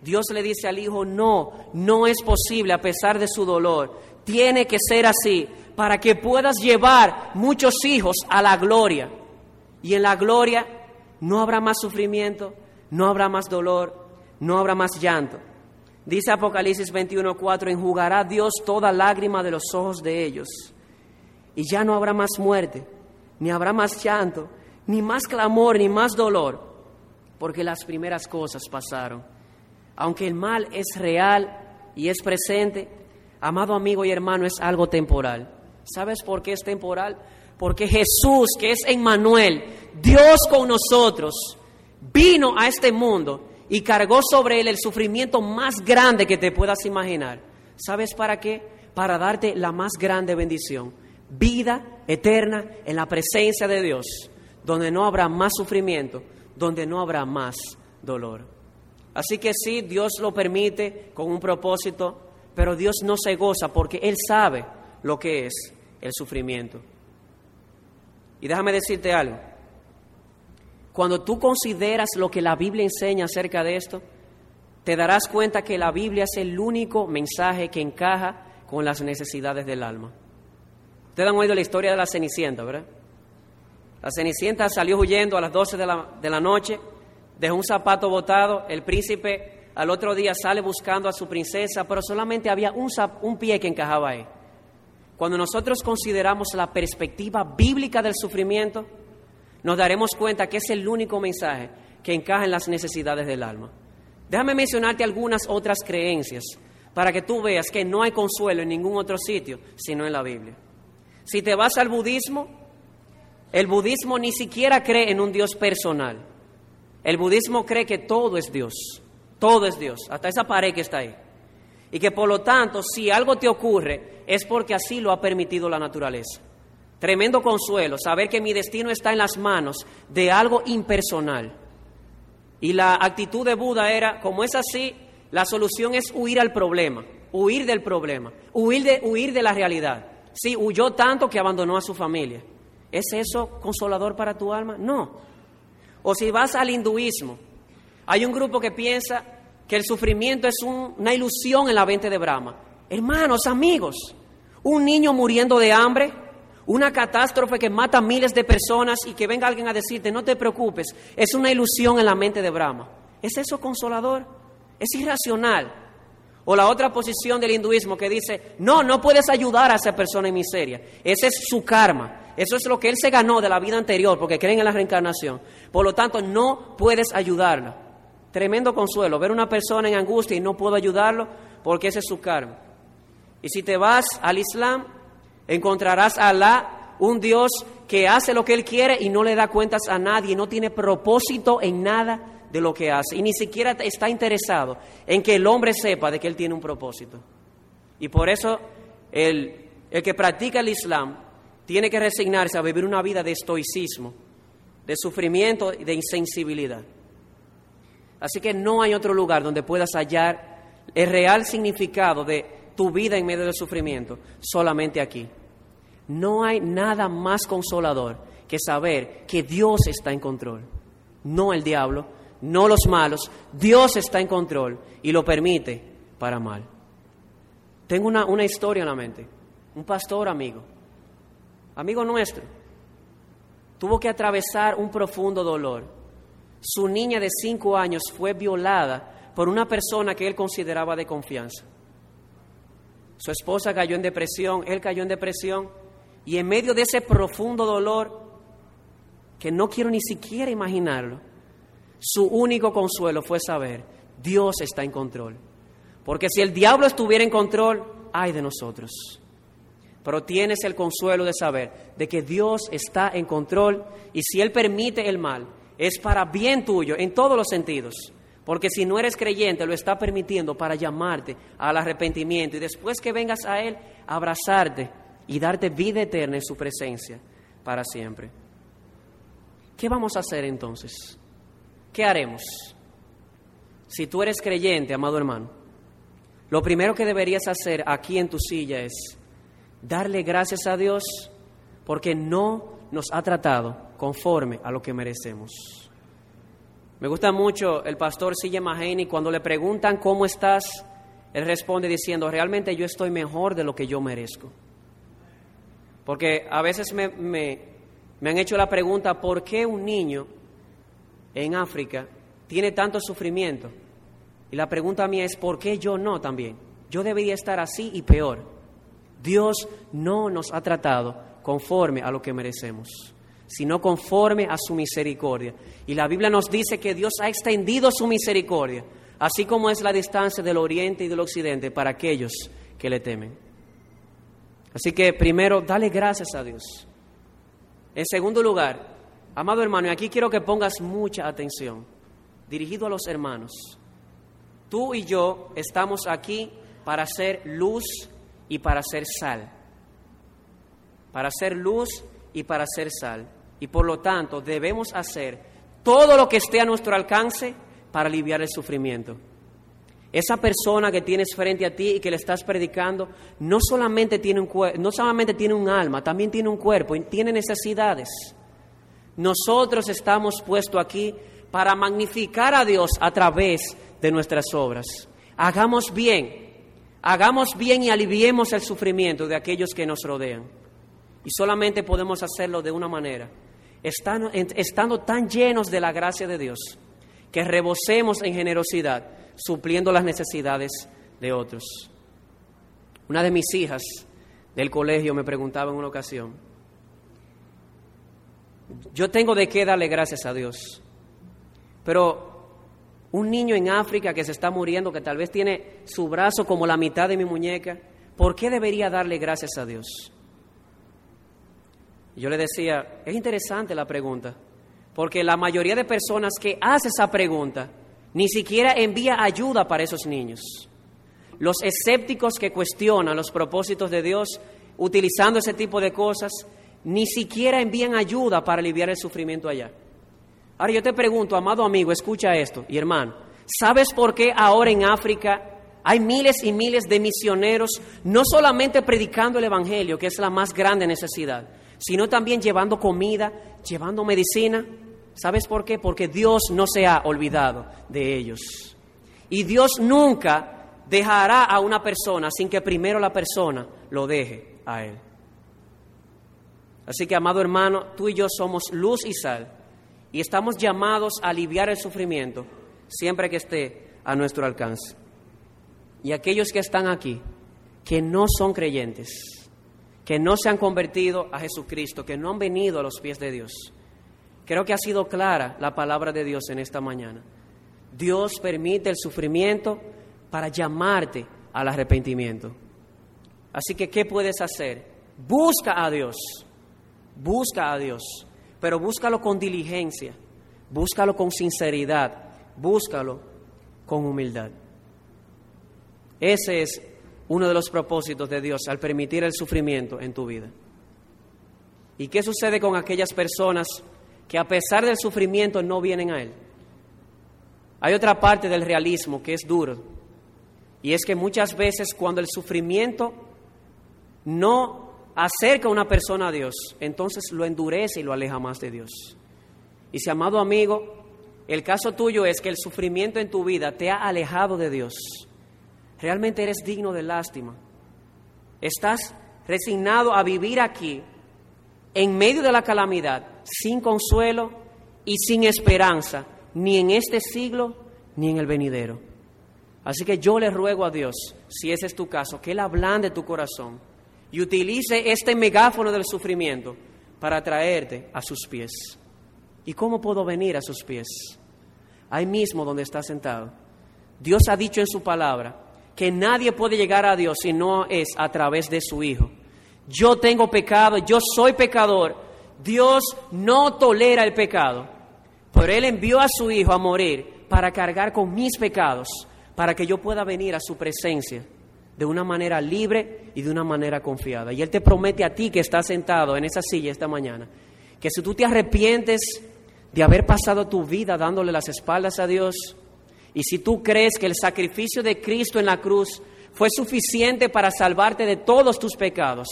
Dios le dice al Hijo, no, no es posible a pesar de su dolor. Tiene que ser así para que puedas llevar muchos hijos a la gloria. Y en la gloria no habrá más sufrimiento, no habrá más dolor, no habrá más llanto. Dice Apocalipsis 21:4, enjugará Dios toda lágrima de los ojos de ellos. Y ya no habrá más muerte, ni habrá más llanto, ni más clamor, ni más dolor, porque las primeras cosas pasaron. Aunque el mal es real y es presente, amado amigo y hermano, es algo temporal. ¿Sabes por qué es temporal? Porque Jesús, que es Emmanuel, Dios con nosotros, vino a este mundo y cargó sobre él el sufrimiento más grande que te puedas imaginar. ¿Sabes para qué? Para darte la más grande bendición, vida eterna en la presencia de Dios, donde no habrá más sufrimiento, donde no habrá más dolor. Así que sí, Dios lo permite con un propósito, pero Dios no se goza porque Él sabe lo que es el sufrimiento. Y déjame decirte algo. Cuando tú consideras lo que la Biblia enseña acerca de esto, te darás cuenta que la Biblia es el único mensaje que encaja con las necesidades del alma. Ustedes han oído la historia de la Cenicienta, ¿verdad? La Cenicienta salió huyendo a las 12 de la, noche, dejó un zapato botado, el príncipe al otro día sale buscando a su princesa, pero solamente había un, un pie que encajaba ahí. Cuando nosotros consideramos la perspectiva bíblica del sufrimiento, nos daremos cuenta que es el único mensaje que encaja en las necesidades del alma. Déjame mencionarte algunas otras creencias para que tú veas que no hay consuelo en ningún otro sitio sino en la Biblia. Si te vas al budismo, el budismo ni siquiera cree en un Dios personal. El budismo cree que todo es Dios, todo es Dios, hasta esa pared que está ahí. Y que por lo tanto, si algo te ocurre, es porque así lo ha permitido la naturaleza. Tremendo consuelo, saber que mi destino está en las manos de algo impersonal. Y la actitud de Buda era, como es así, la solución es huir al problema, huir del problema, huir de, huir de la realidad. Sí, huyó tanto que abandonó a su familia. ¿Es eso consolador para tu alma? No. O si vas al hinduismo, hay un grupo que piensa que el sufrimiento es una ilusión en la mente de Brahma. Hermanos, amigos, un niño muriendo de hambre, una catástrofe que mata a miles de personas y que venga alguien a decirte, no te preocupes, es una ilusión en la mente de Brahma. ¿Es eso consolador? Es irracional. O la otra posición del hinduismo que dice, no, no puedes ayudar a esa persona en miseria. Ese es su karma. Eso es lo que él se ganó de la vida anterior porque creen en la reencarnación. Por lo tanto, no puedes ayudarla. Tremendo consuelo, ver una persona en angustia y no puedo ayudarlo porque ese es su karma. Y si te vas al Islam, encontrarás a Alá, un Dios que hace lo que Él quiere y no le da cuentas a nadie, no tiene propósito en nada de lo que hace y ni siquiera está interesado en que el hombre sepa de que Él tiene un propósito. Y por eso el, el que practica el Islam tiene que resignarse a vivir una vida de estoicismo, de sufrimiento y de insensibilidad. Así que no hay otro lugar donde puedas hallar el real significado de tu vida en medio del sufrimiento, solamente aquí. No hay nada más consolador que saber que Dios está en control, no el diablo, no los malos, Dios está en control y lo permite para mal. Tengo una, una historia en la mente, un pastor amigo, amigo nuestro, tuvo que atravesar un profundo dolor su niña de cinco años fue violada por una persona que él consideraba de confianza. Su esposa cayó en depresión, él cayó en depresión, y en medio de ese profundo dolor, que no quiero ni siquiera imaginarlo, su único consuelo fue saber, Dios está en control. Porque si el diablo estuviera en control, ay de nosotros. Pero tienes el consuelo de saber de que Dios está en control y si Él permite el mal, es para bien tuyo en todos los sentidos. Porque si no eres creyente, lo está permitiendo para llamarte al arrepentimiento y después que vengas a Él, abrazarte y darte vida eterna en su presencia para siempre. ¿Qué vamos a hacer entonces? ¿Qué haremos? Si tú eres creyente, amado hermano, lo primero que deberías hacer aquí en tu silla es darle gracias a Dios porque no nos ha tratado conforme a lo que merecemos. Me gusta mucho el pastor Sille Maheni cuando le preguntan cómo estás, él responde diciendo, realmente yo estoy mejor de lo que yo merezco. Porque a veces me, me, me han hecho la pregunta, ¿por qué un niño en África tiene tanto sufrimiento? Y la pregunta mía es, ¿por qué yo no también? Yo debería estar así y peor. Dios no nos ha tratado conforme a lo que merecemos sino conforme a su misericordia. Y la Biblia nos dice que Dios ha extendido su misericordia, así como es la distancia del oriente y del occidente para aquellos que le temen. Así que primero, dale gracias a Dios. En segundo lugar, amado hermano, y aquí quiero que pongas mucha atención, dirigido a los hermanos. Tú y yo estamos aquí para ser luz y para ser sal. Para ser luz y para ser sal. Y por lo tanto debemos hacer todo lo que esté a nuestro alcance para aliviar el sufrimiento. Esa persona que tienes frente a ti y que le estás predicando no solamente tiene un, no solamente tiene un alma, también tiene un cuerpo y tiene necesidades. Nosotros estamos puestos aquí para magnificar a Dios a través de nuestras obras. Hagamos bien, hagamos bien y aliviemos el sufrimiento de aquellos que nos rodean. Y solamente podemos hacerlo de una manera, estando, estando tan llenos de la gracia de Dios, que rebosemos en generosidad, supliendo las necesidades de otros. Una de mis hijas del colegio me preguntaba en una ocasión, yo tengo de qué darle gracias a Dios, pero un niño en África que se está muriendo, que tal vez tiene su brazo como la mitad de mi muñeca, ¿por qué debería darle gracias a Dios? Yo le decía, es interesante la pregunta, porque la mayoría de personas que hace esa pregunta ni siquiera envía ayuda para esos niños. Los escépticos que cuestionan los propósitos de Dios utilizando ese tipo de cosas, ni siquiera envían ayuda para aliviar el sufrimiento allá. Ahora yo te pregunto, amado amigo, escucha esto, y hermano, ¿sabes por qué ahora en África hay miles y miles de misioneros, no solamente predicando el Evangelio, que es la más grande necesidad, sino también llevando comida, llevando medicina. ¿Sabes por qué? Porque Dios no se ha olvidado de ellos. Y Dios nunca dejará a una persona sin que primero la persona lo deje a Él. Así que, amado hermano, tú y yo somos luz y sal y estamos llamados a aliviar el sufrimiento siempre que esté a nuestro alcance. Y aquellos que están aquí, que no son creyentes, que no se han convertido a Jesucristo, que no han venido a los pies de Dios, creo que ha sido clara la palabra de Dios en esta mañana. Dios permite el sufrimiento para llamarte al arrepentimiento. Así que, ¿qué puedes hacer? Busca a Dios, busca a Dios, pero búscalo con diligencia, búscalo con sinceridad, búscalo con humildad. Ese es uno de los propósitos de Dios al permitir el sufrimiento en tu vida. ¿Y qué sucede con aquellas personas que a pesar del sufrimiento no vienen a Él? Hay otra parte del realismo que es duro, y es que muchas veces cuando el sufrimiento no acerca a una persona a Dios, entonces lo endurece y lo aleja más de Dios. Y si, amado amigo, el caso tuyo es que el sufrimiento en tu vida te ha alejado de Dios. Realmente eres digno de lástima. Estás resignado a vivir aquí, en medio de la calamidad, sin consuelo y sin esperanza, ni en este siglo ni en el venidero. Así que yo le ruego a Dios, si ese es tu caso, que Él ablande tu corazón y utilice este megáfono del sufrimiento para traerte a sus pies. ¿Y cómo puedo venir a sus pies? Ahí mismo donde está sentado. Dios ha dicho en su palabra que nadie puede llegar a Dios si no es a través de su Hijo. Yo tengo pecado, yo soy pecador. Dios no tolera el pecado. Pero Él envió a su Hijo a morir para cargar con mis pecados, para que yo pueda venir a su presencia de una manera libre y de una manera confiada. Y Él te promete a ti que estás sentado en esa silla esta mañana, que si tú te arrepientes de haber pasado tu vida dándole las espaldas a Dios, y si tú crees que el sacrificio de Cristo en la cruz fue suficiente para salvarte de todos tus pecados,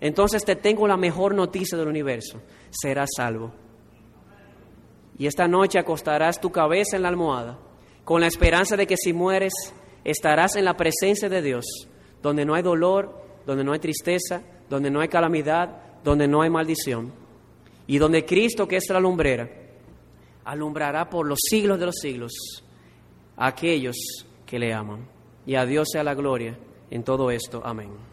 entonces te tengo la mejor noticia del universo, serás salvo. Y esta noche acostarás tu cabeza en la almohada con la esperanza de que si mueres estarás en la presencia de Dios, donde no hay dolor, donde no hay tristeza, donde no hay calamidad, donde no hay maldición, y donde Cristo, que es la lumbrera, alumbrará por los siglos de los siglos aquellos que le aman. Y a Dios sea la gloria en todo esto. Amén.